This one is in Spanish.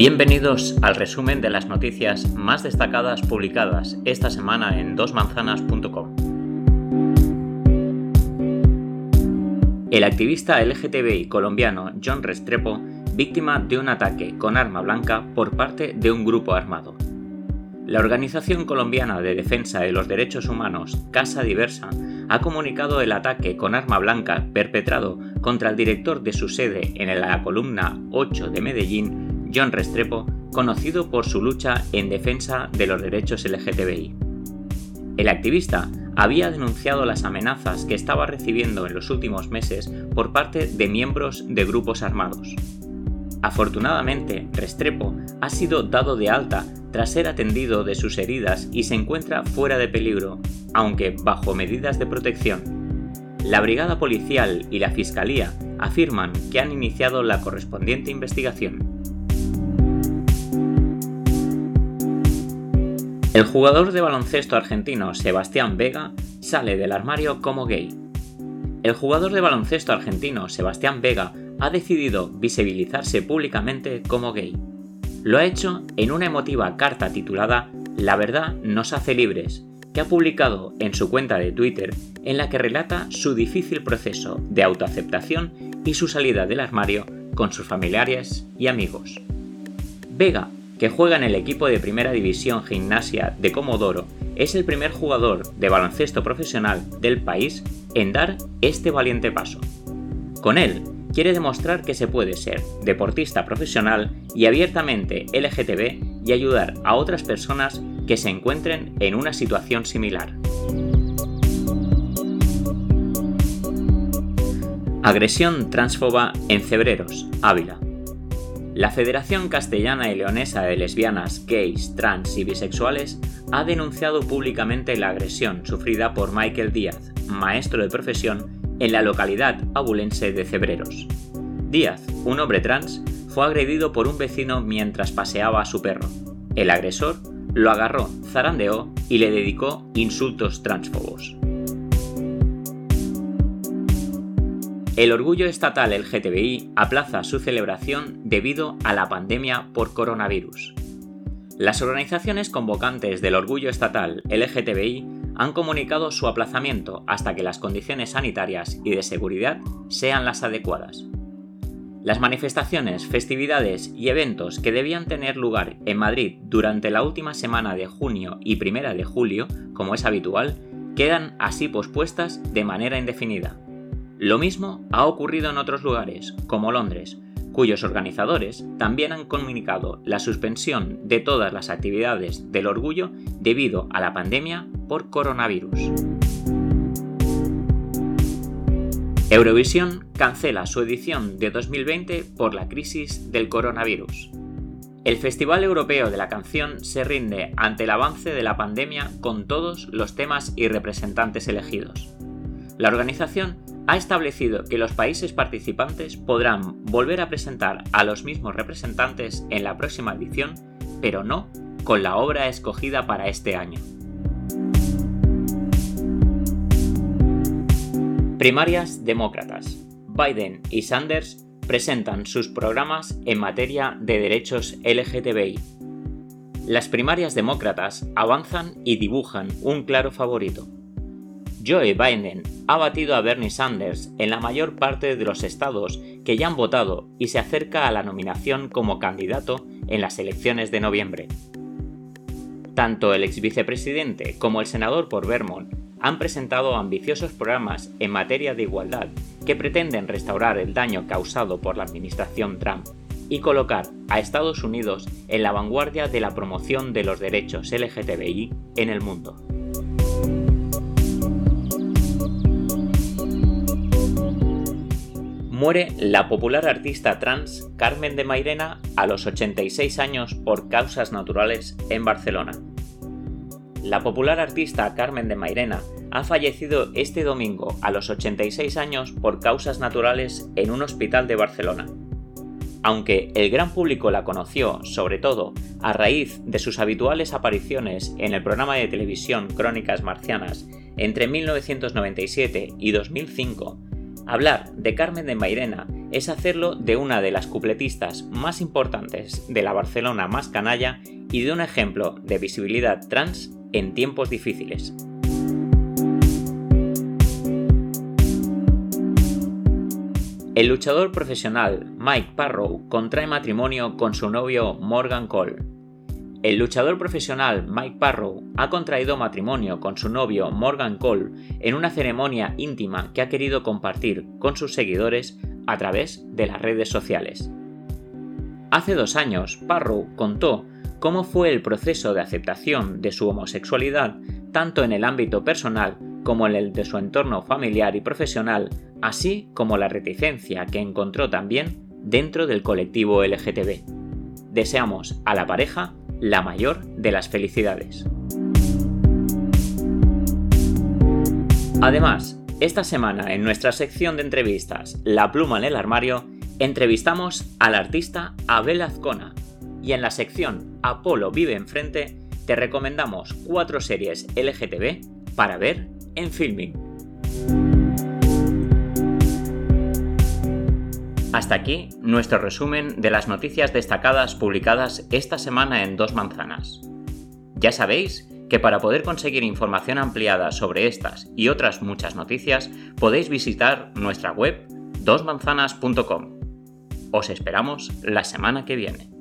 Bienvenidos al resumen de las noticias más destacadas publicadas esta semana en dosmanzanas.com. El activista LGTBI colombiano John Restrepo, víctima de un ataque con arma blanca por parte de un grupo armado. La Organización Colombiana de Defensa de los Derechos Humanos, Casa Diversa, ha comunicado el ataque con arma blanca perpetrado contra el director de su sede en la columna 8 de Medellín, John Restrepo, conocido por su lucha en defensa de los derechos LGTBI. El activista había denunciado las amenazas que estaba recibiendo en los últimos meses por parte de miembros de grupos armados. Afortunadamente, Restrepo ha sido dado de alta tras ser atendido de sus heridas y se encuentra fuera de peligro, aunque bajo medidas de protección. La brigada policial y la fiscalía afirman que han iniciado la correspondiente investigación. El jugador de baloncesto argentino Sebastián Vega sale del armario como gay. El jugador de baloncesto argentino Sebastián Vega ha decidido visibilizarse públicamente como gay. Lo ha hecho en una emotiva carta titulada La verdad nos hace libres, que ha publicado en su cuenta de Twitter en la que relata su difícil proceso de autoaceptación y su salida del armario con sus familiares y amigos. Vega que juega en el equipo de Primera División Gimnasia de Comodoro, es el primer jugador de baloncesto profesional del país en dar este valiente paso. Con él, quiere demostrar que se puede ser deportista profesional y abiertamente LGTB y ayudar a otras personas que se encuentren en una situación similar. Agresión transfoba en Cebreros, Ávila. La Federación Castellana y Leonesa de Lesbianas, Gays, Trans y Bisexuales ha denunciado públicamente la agresión sufrida por Michael Díaz, maestro de profesión, en la localidad abulense de Cebreros. Díaz, un hombre trans, fue agredido por un vecino mientras paseaba a su perro. El agresor lo agarró, zarandeó y le dedicó insultos transfobos. El orgullo estatal LGTBI aplaza su celebración debido a la pandemia por coronavirus. Las organizaciones convocantes del orgullo estatal LGTBI han comunicado su aplazamiento hasta que las condiciones sanitarias y de seguridad sean las adecuadas. Las manifestaciones, festividades y eventos que debían tener lugar en Madrid durante la última semana de junio y primera de julio, como es habitual, quedan así pospuestas de manera indefinida. Lo mismo ha ocurrido en otros lugares, como Londres, cuyos organizadores también han comunicado la suspensión de todas las actividades del orgullo debido a la pandemia por coronavirus. Eurovisión cancela su edición de 2020 por la crisis del coronavirus. El Festival Europeo de la Canción se rinde ante el avance de la pandemia con todos los temas y representantes elegidos. La organización ha establecido que los países participantes podrán volver a presentar a los mismos representantes en la próxima edición, pero no con la obra escogida para este año. Primarias demócratas. Biden y Sanders presentan sus programas en materia de derechos LGTBI. Las primarias demócratas avanzan y dibujan un claro favorito. Joe Biden ha batido a Bernie Sanders en la mayor parte de los estados que ya han votado y se acerca a la nominación como candidato en las elecciones de noviembre. Tanto el ex vicepresidente como el senador por Vermont han presentado ambiciosos programas en materia de igualdad que pretenden restaurar el daño causado por la administración Trump y colocar a Estados Unidos en la vanguardia de la promoción de los derechos LGTBI en el mundo. Muere la popular artista trans Carmen de Mairena a los 86 años por causas naturales en Barcelona. La popular artista Carmen de Mairena ha fallecido este domingo a los 86 años por causas naturales en un hospital de Barcelona. Aunque el gran público la conoció sobre todo a raíz de sus habituales apariciones en el programa de televisión Crónicas Marcianas entre 1997 y 2005, Hablar de Carmen de Mairena es hacerlo de una de las cupletistas más importantes de la Barcelona más canalla y de un ejemplo de visibilidad trans en tiempos difíciles. El luchador profesional Mike Parrow contrae matrimonio con su novio Morgan Cole. El luchador profesional Mike Parrow ha contraído matrimonio con su novio Morgan Cole en una ceremonia íntima que ha querido compartir con sus seguidores a través de las redes sociales. Hace dos años, Parrow contó cómo fue el proceso de aceptación de su homosexualidad tanto en el ámbito personal como en el de su entorno familiar y profesional, así como la reticencia que encontró también dentro del colectivo LGTB. Deseamos a la pareja la mayor de las felicidades. Además, esta semana en nuestra sección de entrevistas La pluma en el armario, entrevistamos al artista Abel Azcona y en la sección Apolo vive enfrente te recomendamos cuatro series LGTB para ver en Filming. Hasta aquí nuestro resumen de las noticias destacadas publicadas esta semana en Dos Manzanas. Ya sabéis que para poder conseguir información ampliada sobre estas y otras muchas noticias podéis visitar nuestra web dosmanzanas.com. Os esperamos la semana que viene.